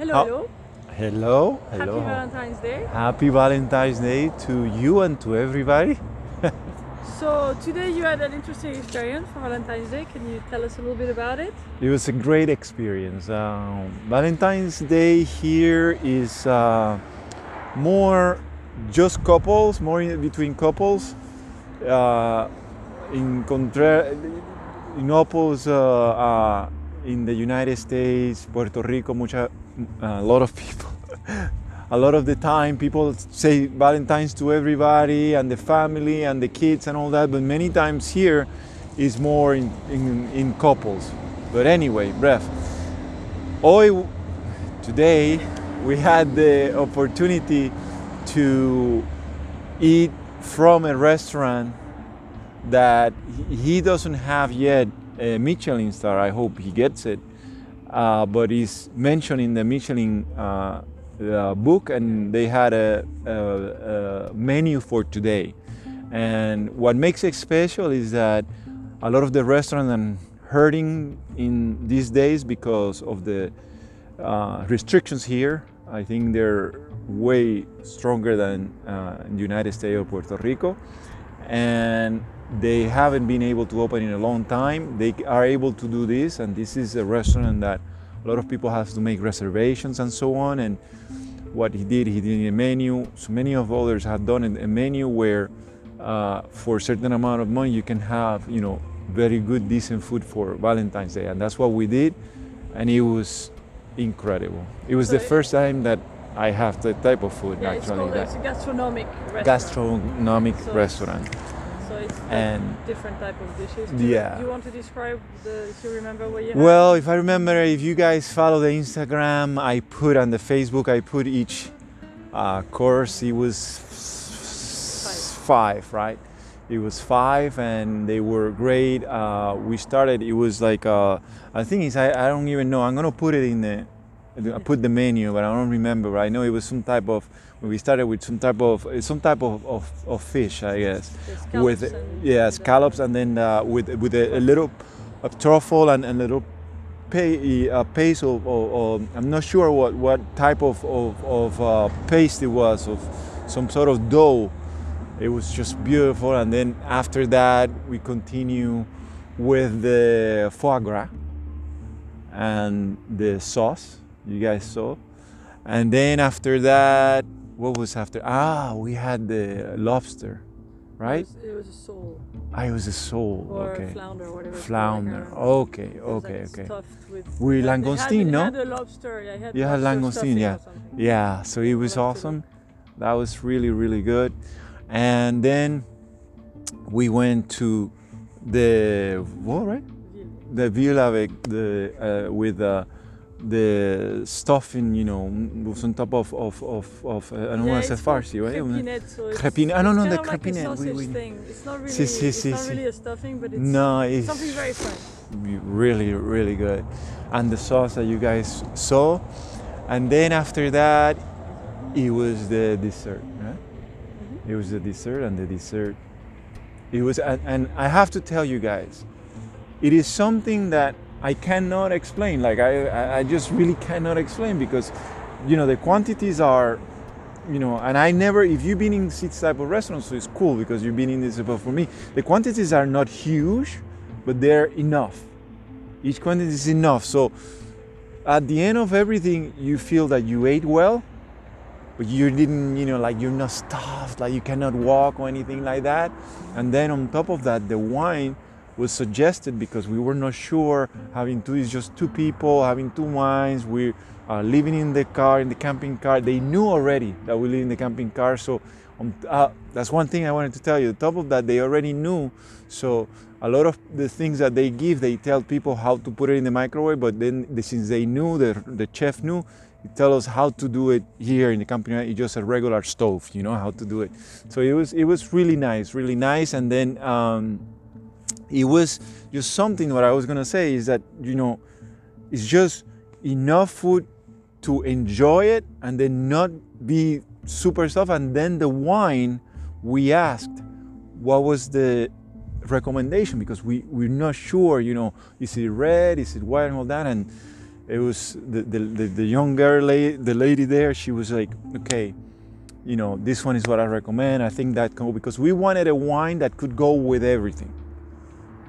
Hello, How- hello. Hello, Happy. Valentine's Day. Happy Valentine's Day to you and to everybody. So today you had an interesting experience for Valentine's Day. Can you tell us a little bit about it? It was a great experience. Um, Valentine's Day here is uh, more just couples, more in between couples. Uh, in contra- in oppose, uh, uh, in the United States, Puerto Rico, mucha, a lot of people. a lot of the time, people say Valentine's to everybody and the family and the kids and all that, but many times here is more in, in, in couples. But anyway, bref. Hoy, today, we had the opportunity to eat from a restaurant that he- he doesn't have yet a Michelin star. I hope he gets it, uh, but is mentioned in the Michelin uh, uh, book, and they had a, a, a menu for today. And what makes it special is that a lot of the restaurants are hurting in these days because of the uh, restrictions here. I think they're way stronger than uh, in the United States or Puerto Rico, and they haven't been able to open in a long time. They are able to do this, and this is a restaurant that a lot of people have to make reservations and so on. And what he did, he did a menu. So many of others have done a menu where, uh, for a certain amount of money, you can have you know very good, decent food for Valentine's Day, and that's what we did, and it was incredible. It was So the it- first time that I have that type of food Yeah, it's actually. called that it's a gastronomic restaurant. gastronomic So restaurant. So it's like and- different type of dishes. Do you, Yeah. Do you want to describe the? If you remember what you had? Well, if I remember, if you guys follow the Instagram, I put on the Facebook, I put each uh, course. It was f- five, right? It was five, and they were great. Uh, we started. It was like uh, I think it's I, I don't even know. I'm gonna put it in the. I put the menu, but I don't remember. I know it was some type of. We started with some type of some type of, of, of fish, I guess scallops with yeah scallops and then uh, with with a, a little a truffle and a little pay, uh, paste of, of, of- I'm not sure what what type of of, of uh, paste it was of some sort of dough. It was just beautiful, and then after that we continue with the foie gras and the sauce you guys saw, and then after that, what was after? Ah, we had the lobster, right? It was, it was a sole Ah, it was a sole. or okay. flounder, whatever. Flounder. Okay, okay, okay. With. Had- langoustine, no? had a lobster. Yeah, I had You had langoustine, yeah. Yeah, so it was awesome. That was really, really good. And then we went to the what, right? The Villa the uh, with uh, the stuffing, you know, was on top of of of, of uh, I don't Yeah, want to say farci, right? crépinette, so it's- no, it's no, the like a oui, oui. thing. It's not really, Si, si, it's si, not really a stuffing, but it's No, it's something very French. really, really good. And the sauce that you guys saw. And then after that, it was the dessert. Right? Mm-hmm. It was the dessert, and the dessert. It was, and, and I have to tell you guys, it is something that I cannot explain. Like I, I- just really cannot explain because, you know, the quantities are, you know, and I never. If you've been in this type of restaurants, so it's cool because you've been in this. But for me, the quantities are not huge, but they're enough. Each quantity is enough. So at the end of everything, you feel that you ate well, but you didn't, you know, like you're not stuffed, like you cannot walk or anything like that. And then on top of that, the wine was suggested because we were not sure having two is just two people having two wines. We are living in the car, in the camping car. They knew already that we live in the camping car, so um, uh, that's one thing I wanted to tell you. On top of that, they already knew. So a lot of the things that they give, they tell people how to put it in the microwave. But then, the, since they knew, the the chef knew, he tell us how to do it here in the company. It's just a regular stove, you know how to do it. So it was it was really nice, really nice. And then um, it was just something. What I was gonna say is that you know, it's just enough food to enjoy it and then not be super stuff. And then the wine, we asked, what was the recommendation because we we're not sure. You know, is it red? Is it white and all that? And it was the the, the, the young girl, the lady there. She was like, okay, you know, this one is what I recommend. I think that can because we wanted a wine that could go with everything,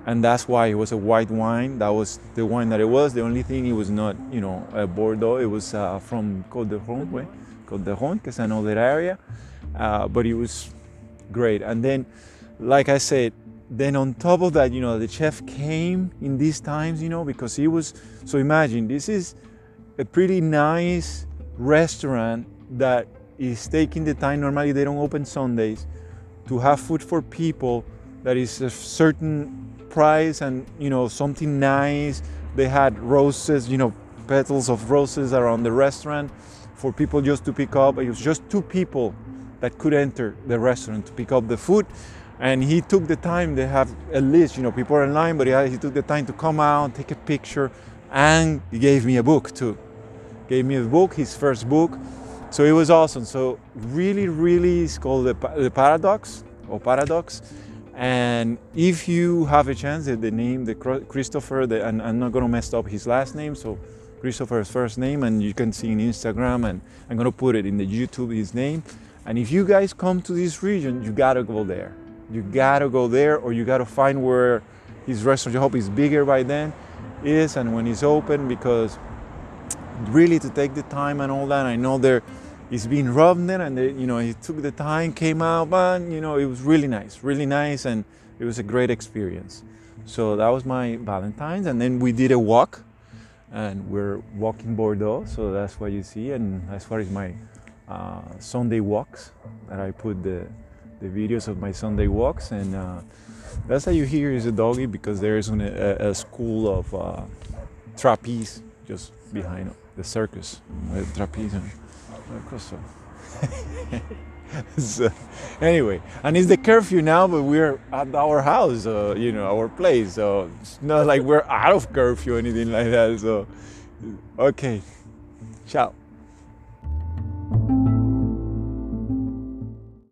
and that's why it was a white wine. That was the wine that it was. The only thing it was not, you know, a Bordeaux. It was uh, from Côte de way, Côte de Rhône, because I know that area. Uh, but it was great. And then, like I said, then on top of that, you know, the chef came in these times, you know, because he was. So imagine this is a pretty nice restaurant that is taking the time. Normally, they don't open Sundays to have food for people that is a certain price and you know something nice. They had roses, you know, petals of roses around the restaurant for people just to pick up. It was just two people that could enter the restaurant to pick up the food. And he took the time, they have a list, you know, people are in line, but he, took the time to come out, take a picture, and he gave me a book too. Gave me a book, his first book. So it was awesome. So really, really, it's called the, the Paradox or Paradox. And if you have a chance, the, the name, the Christopher, the, and I'm not gonna mess up his last name, so Christopher's first name, and you can see in Instagram, and I'm gonna put it in the YouTube his name. And if you guys come to this region, you gotta go there. You gotta go there, or you gotta find where his restaurant. I hope is bigger by then, is and when it's open, because really to take the time and all that. I know there it's been rough there, and they, you know he took the time, came out, but you know it was really nice, really nice, and it was a great experience. So that was my Valentine's, and then we did a walk, and we're walking Bordeaux. So that's what you see, and as far as my uh, Sunday walks, that I put the the videos of my Sunday walks, and uh, that's how you hear is a doggy because there is an, a, a school of uh, trapeze just behind the circus, uh, trapeze. So, so, anyway, and it's the curfew now, but we're at our house, uh, you know, our place. So it's not like we're out of curfew or anything like that. So, okay, ciao.